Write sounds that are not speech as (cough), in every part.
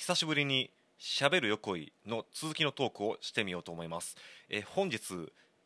久しぶりにしゃべる横井の続きのトークをしてみようと思います、え本日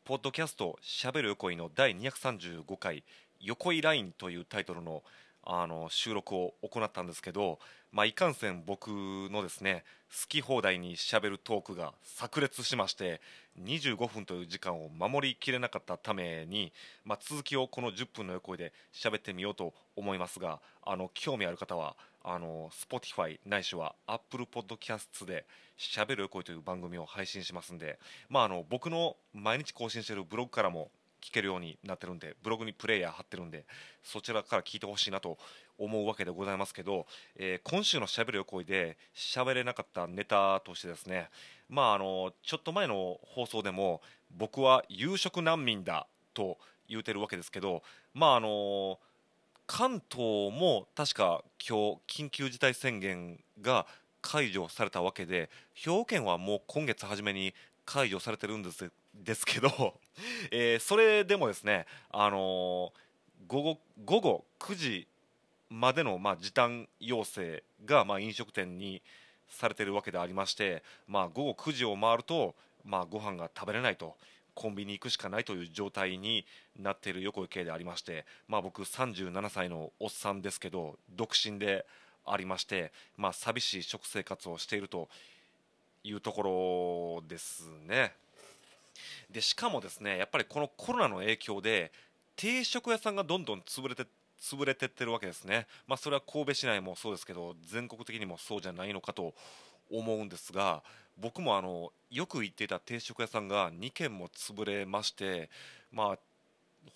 ポッドキャストしゃべる横井の第235回横井ラインというタイトルのあの収録を行ったんですけど、まあ、いかんせん僕のですね好き放題にしゃべるトークが炸裂しまして25分という時間を守りきれなかったために、まあ、続きをこの10分の横井で喋ってみようと思いますがあの興味ある方はあの Spotify ないしは Apple Podcast で「しゃべる横井」という番組を配信しますんで、まあ、あの僕の毎日更新しているブログからも聞けるようになってるんでブログにプレイヤー貼ってるんでそちらから聞いてほしいなと思うわけでございますけど、えー今週のしゃべる横井で喋れなかったネタとしてですねまああのちょっと前の放送でも僕は夕食難民だと言うてるわけですけどまああの関東も確か今日緊急事態宣言が解除されたわけで兵庫県はもう今月初めに解除されてるんです (laughs) ですけど、えーそれでもですね、あのー午後午後9時までの、まあ、時短要請が、まあ、飲食店にされてるわけでありまして、まあ、午後9時を回ると、まあ、ご飯が食べれないと。コンビニ行くしかないという状態になっている横井系でありまして、まあ、僕37歳のおっさんですけど独身でありまして、まあ、寂しい食生活をしているというところですね。でしかもですねやっぱりこのコロナの影響で定食屋さんがどんどん潰れて潰れてってるわけですね、まあ、それは神戸市内もそうですけど全国的にもそうじゃないのかと思うんですが僕もあのよく行っていた定食屋さんが2軒も潰れまして、まあ、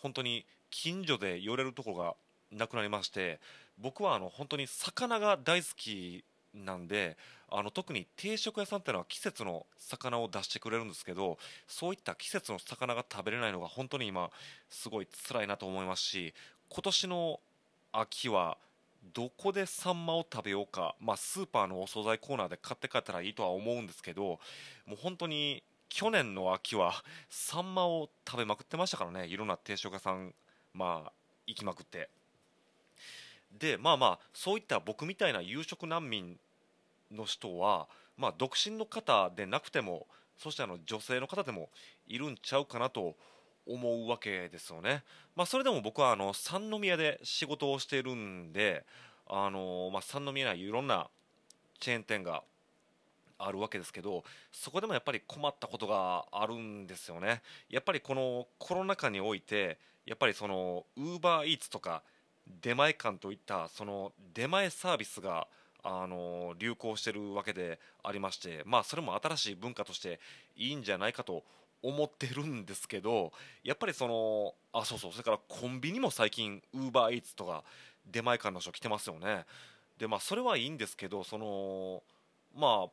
本当に近所で寄れるところがなくなりまして僕はあの本当に魚が大好きなんであの特に定食屋さんっていうのは季節の魚を出してくれるんですけどそういった季節の魚が食べれないのが本当に今すごい辛いなと思いますし今年の秋はどこでサンマを食べようか、まあ、スーパーのお惣菜コーナーで買って帰ったらいいとは思うんですけどもう本当に去年の秋は (laughs) サンマを食べまくってましたからね。いろんな定食屋さん、まあ、行きまくって。でまあまあそういった僕みたいな夕食難民の人は、まあ、独身の方でなくてもそしてあの女性の方でもいるんちゃうかなと思うわけですよね、まあ、それでも僕はあの三宮で仕事をしているんであの、まあ、三宮にはいろんなチェーン店があるわけですけどそこでもやっぱり困ったことがあるんですよね。やっぱりこのコロナ禍においてやっぱりそのウーバーイーツとか出前館といったその出前サービスがあの流行してるわけでありまして、まあ、それも新しい文化としていいんじゃないかと思ってるんですけどやっぱりそのあそうそうそれからコンビニも最近ウーバーイーツとか出前館の人来てますよね。でまあそれはいいんですけどそのま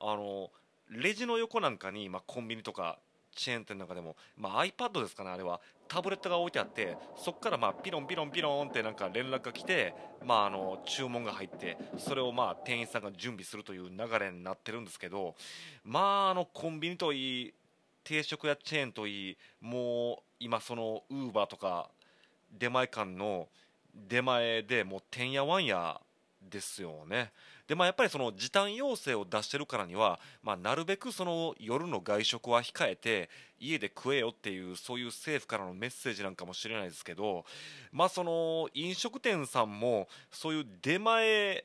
ああのレジの横なんかに、まあ、コンビニとかチェーン店なんかでも、まあ、iPad ですかねあれは。タブレットが置いてあってそこからまあピロンピロンピロンってなんか連絡が来て、まあ、あの注文が入ってそれをまあ店員さんが準備するという流れになってるんですけどまああのコンビニといい定食やチェーンといいもう今そのウーバーとか出前館の出前でもうてんやわんやですよね。でまあ、やっぱりその時短要請を出してるからには、まあ、なるべくその夜の外食は控えて家で食えよっていうそういう政府からのメッセージなんかもしれないですけど、まあ、その飲食店さんもそういう出前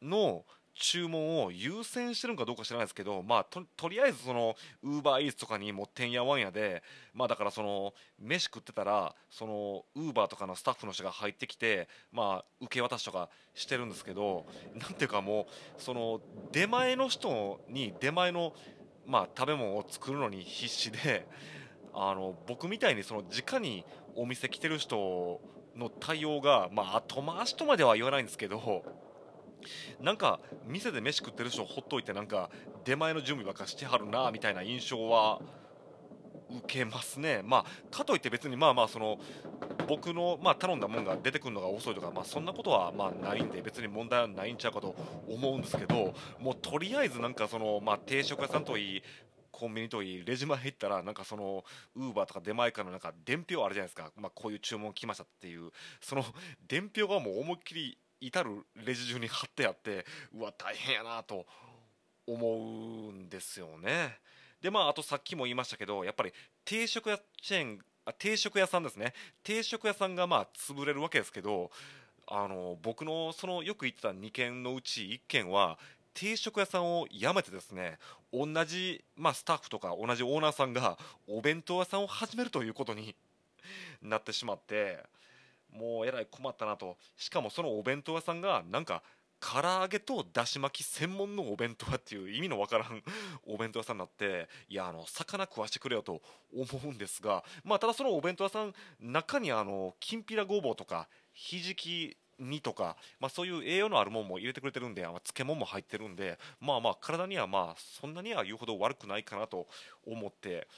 の注文を優先してるのかどうか知らないですけど、まあ、ととりあえずそのウーバーイーツとかにもてんやわんやで、まあ、だからその飯食ってたらそのウーバーとかのスタッフの人が入ってきて、まあ、受け渡しとかしてるんですけどなんていうかもうその出前の人に出前の、まあ、食べ物を作るのに必死であの僕みたいにその直にお店来てる人の対応が、まあ、後回しとまでは言わないんですけど。なんか店で飯食ってる人をほっといてなんか出前の準備ばっかしてはるなみたいな印象は受けますね、まあ、かといって別にまあまあその僕のまあ頼んだものが出てくるのが遅いとか、まあ、そんなことはまあないんで別に問題はないんちゃうかと思うんですけどもうとりあえずなんかそのまあ定食屋さんといいコンビニといいレジ前行ったらなんかそのウーバーとか出前館のなんか伝票あるじゃないですか、まあ、こういう注文来ましたっていうその伝票がもう思いっきり至るレジ中に貼ってあってうわ大変やなと思うんですよね。でまああとさっきも言いましたけどやっぱり定食屋チェーンあ定食屋さんですね。定食屋さんがまあ潰れるわけですけどあの僕のそのよく行ってた2軒のうち1軒は定食屋さんを辞めてですね同じ、まあ、スタッフとか同じオーナーさんがお弁当屋さんを始めるということになってしまってもうえらい困ったなとしかもそのお弁当屋さんがなんか唐揚げとだし巻き専門のお弁当屋っていう意味のわからんお弁当屋さんになっていやあの魚食わしてくれよと思うんですがまあただそのお弁当屋さん中にあのきんぴらごぼうとかひじき煮とか、まあ、そういう栄養のあるものも入れてくれてるんで、まあ、漬物も入ってるんでまあまあ体にはまあそんなには言うほど悪くないかなと思って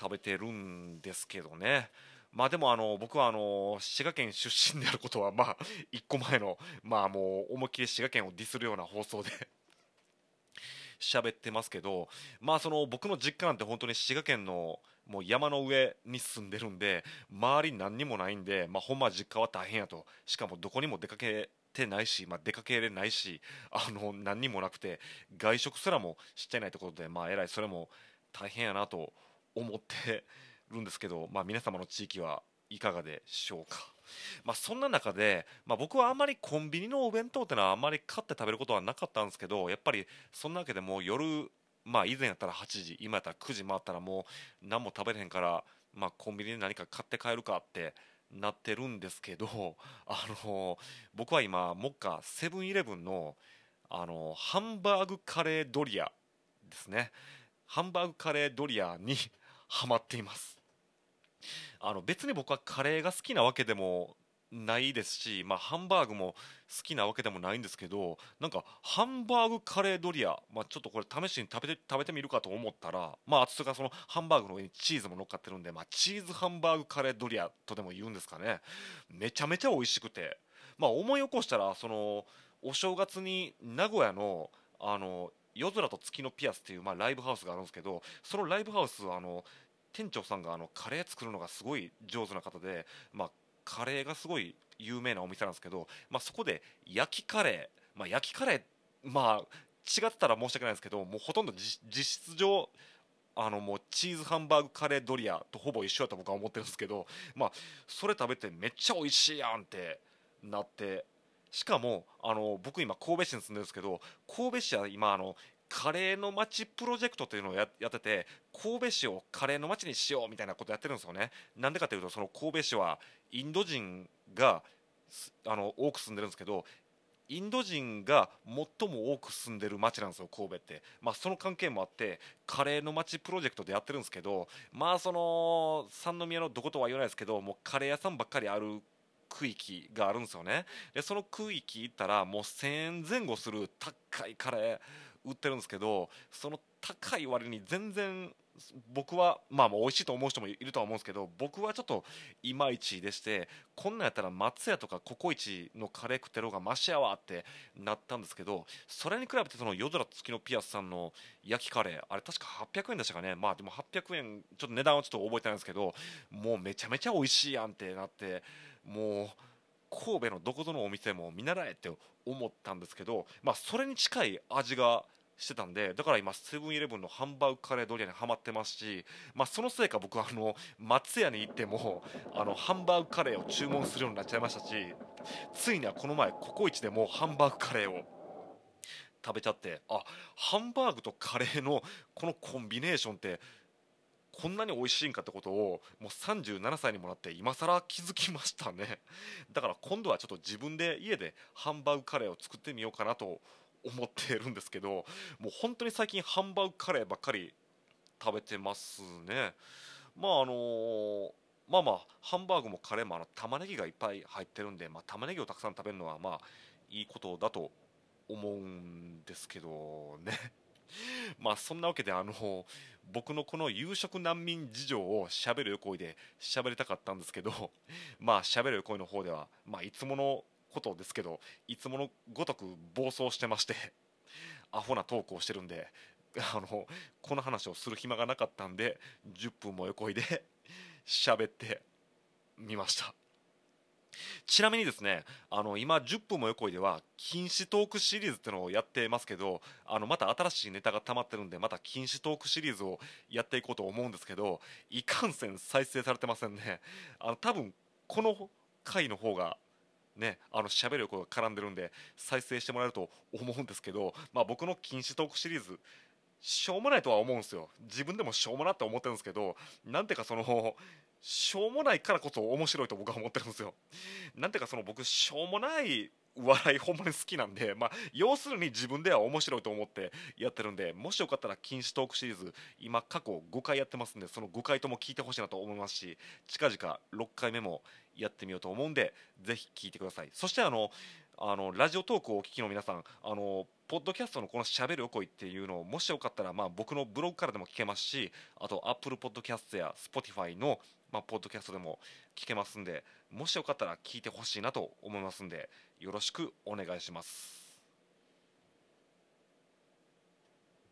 食べてるんですけどね。まあでもあの僕はあの滋賀県出身であることはまあ1個前のまあもう思いっきり滋賀県をディスるような放送で (laughs) 喋ってますけどまあその僕の実家なんて本当に滋賀県のもう山の上に住んでるんで周り何にもないんでまあほんま実家は大変やと。しかもどこにも出かけてないし、まあ、出かけれないしあの何にもなくて外食すらもしてないところでまあえらいそれも大変やなと思ってるんですけど、まあ、皆様の地域はいかがでしょうか。まあ、そんな中で、まあ、僕はあんまりコンビニのお弁当ってのはあんまり買って食べることはなかったんですけどやっぱりそんなわけでもう夜、まあ、以前やったら8時今やったら9時回ったらもう何も食べれへんから、まあ、コンビニで何か買って帰るかってなってるんですけどあの僕は今目下セブンイレブンのあのハンバーグカレードリアですねハンバーグカレードリアにハマっていますあの別に僕はカレーが好きなわけでもないですし、まあ、ハンバーグも好きなわけでもないんですけどなんかハンバーグカレードリア、まあ、ちょっとこれ試しに食べて食べてみるかと思ったら、まあ、それからそのハンバーグの上にチーズも乗っかってるんで、まあ、チーズハンバーグカレードリアとでも言うんですかね。めちゃめちゃ美味しくて、まあ、思い起こしたらそのお正月に名古屋のあの夜空と月のピアスっていう、まあ、ライブハウスがあるんですけどそのライブハウスはあの店長さんがあのカレー作るのがすごい上手な方で、まあ、カレーがすごい有名なお店なんですけど、まあ、そこで焼きカレー、まあ、焼きカレーまあ違ってたら申し訳ないんですけどもうほとんど実質上あのもうチーズハンバーグカレードリアとほぼ一緒だと僕は思ってるんですけど、まあ、それ食べてめっちゃ美味しいやんってなってしかもあの僕今神戸市に住んでるんですけど神戸市は今あのカレーの街プロジェクトというのをやってて神戸市をカレーの街にしようみたいなことやってるんですよね。なんでかというとその神戸市はインド人があの多く住んでるんですけどインド人が最も多く住んでる街なんですよ神戸って、まあ、その関係もあってカレーの街プロジェクトでやってるんですけどまあその三宮のどことは言わないですけどもうカレー屋さんばっかりある区域があるんですよね。でその区域行ったらもう1000円前後する高いカレー売ってるんですけどその高い割に全然僕はまあ美味しいと思う人もいるとは思うんですけど僕はちょっといまいちでしてこんなんやったら松屋とかココイチのカレー食ってる方がマシやわってなったんですけどそれに比べてその夜空月のピアスさんの焼きカレーあれ確か800円でしたかね。まあでも800円ちょっと値段はちょっと覚えてないんですけどもうめちゃめちゃ美味しいやんってなってもう神戸のどこぞのお店も見習えって思ったんですけど、まあ、それに近い味がしてたんでだから今セブンイレブンのハンバーグカレードリアにはまってますし、まあ、そのせいか僕はあの松屋に行ってもあのハンバーグカレーを注文するようになっちゃいましたしついにはこの前ココイチでもハンバーグカレーを食べちゃってあハンバーグとカレーのこのコンビネーションってこんなに美味しいんかってことをもう37歳にもなって今更気づきましたね。(laughs) だから今度はちょっと自分で家でハンバーグカレーを作ってみようかなと思ってるんですけどもう本当に最近ハンバーグカレーばっかり食べてますね。まああのー、まあまあハンバーグもカレーもあの玉ねぎがいっぱい入ってるんで、まあ、玉ねぎをたくさん食べるのはまあいいことだと思うんですけどね。(laughs) まあそんなわけであの僕のこの夕食難民事情をしゃべる横井で喋りたかったんですけど (laughs) まあしゃべる横井の方では、まあ、いつものことですけどいつものごとく暴走してまして (laughs) アホなトークをしてるんであのこの話をする暇がなかったんで10分も横井で喋ってみました。ちなみにですねあの今10分も横井では禁止トークシリーズってのをやってますけどあのまた新しいネタが溜まってるんでまた禁止トークシリーズをやっていこうと思うんですけどいかんせん再生されてませんね。あの多分この回の方がね、あの喋る声が絡んでるんで再生してもらえると思うんですけど、まあ、僕の禁止トークシリーズしょうもないとは思うんですよ。自分でもしょうもなって思ってるんですけどなんていうかそのしょうもないからこそ面白いと僕は思ってるんですよ。なんていうかその僕しょうもない笑いほんまに好きなんで、まあ、要するに自分では面白いと思ってやってるんでもしよかったら禁止トークシリーズ今過去5回やってますんでその5回とも聞いてほしいなと思いますし近々6回目もやってみようと思うんでぜひ聞いてください。そしてあのあのラジオトークをお聞きの皆さんあのポッドキャストのこの「しゃべるおこい」っていうのをもしよかったら、まあ、僕のブログからでも聞けますしあと Apple Podcast や Spotify の、まあ、ポッドキャストでも聞けますんでもしよかったら聞いてほしいなと思いますんでよろしくお願いします。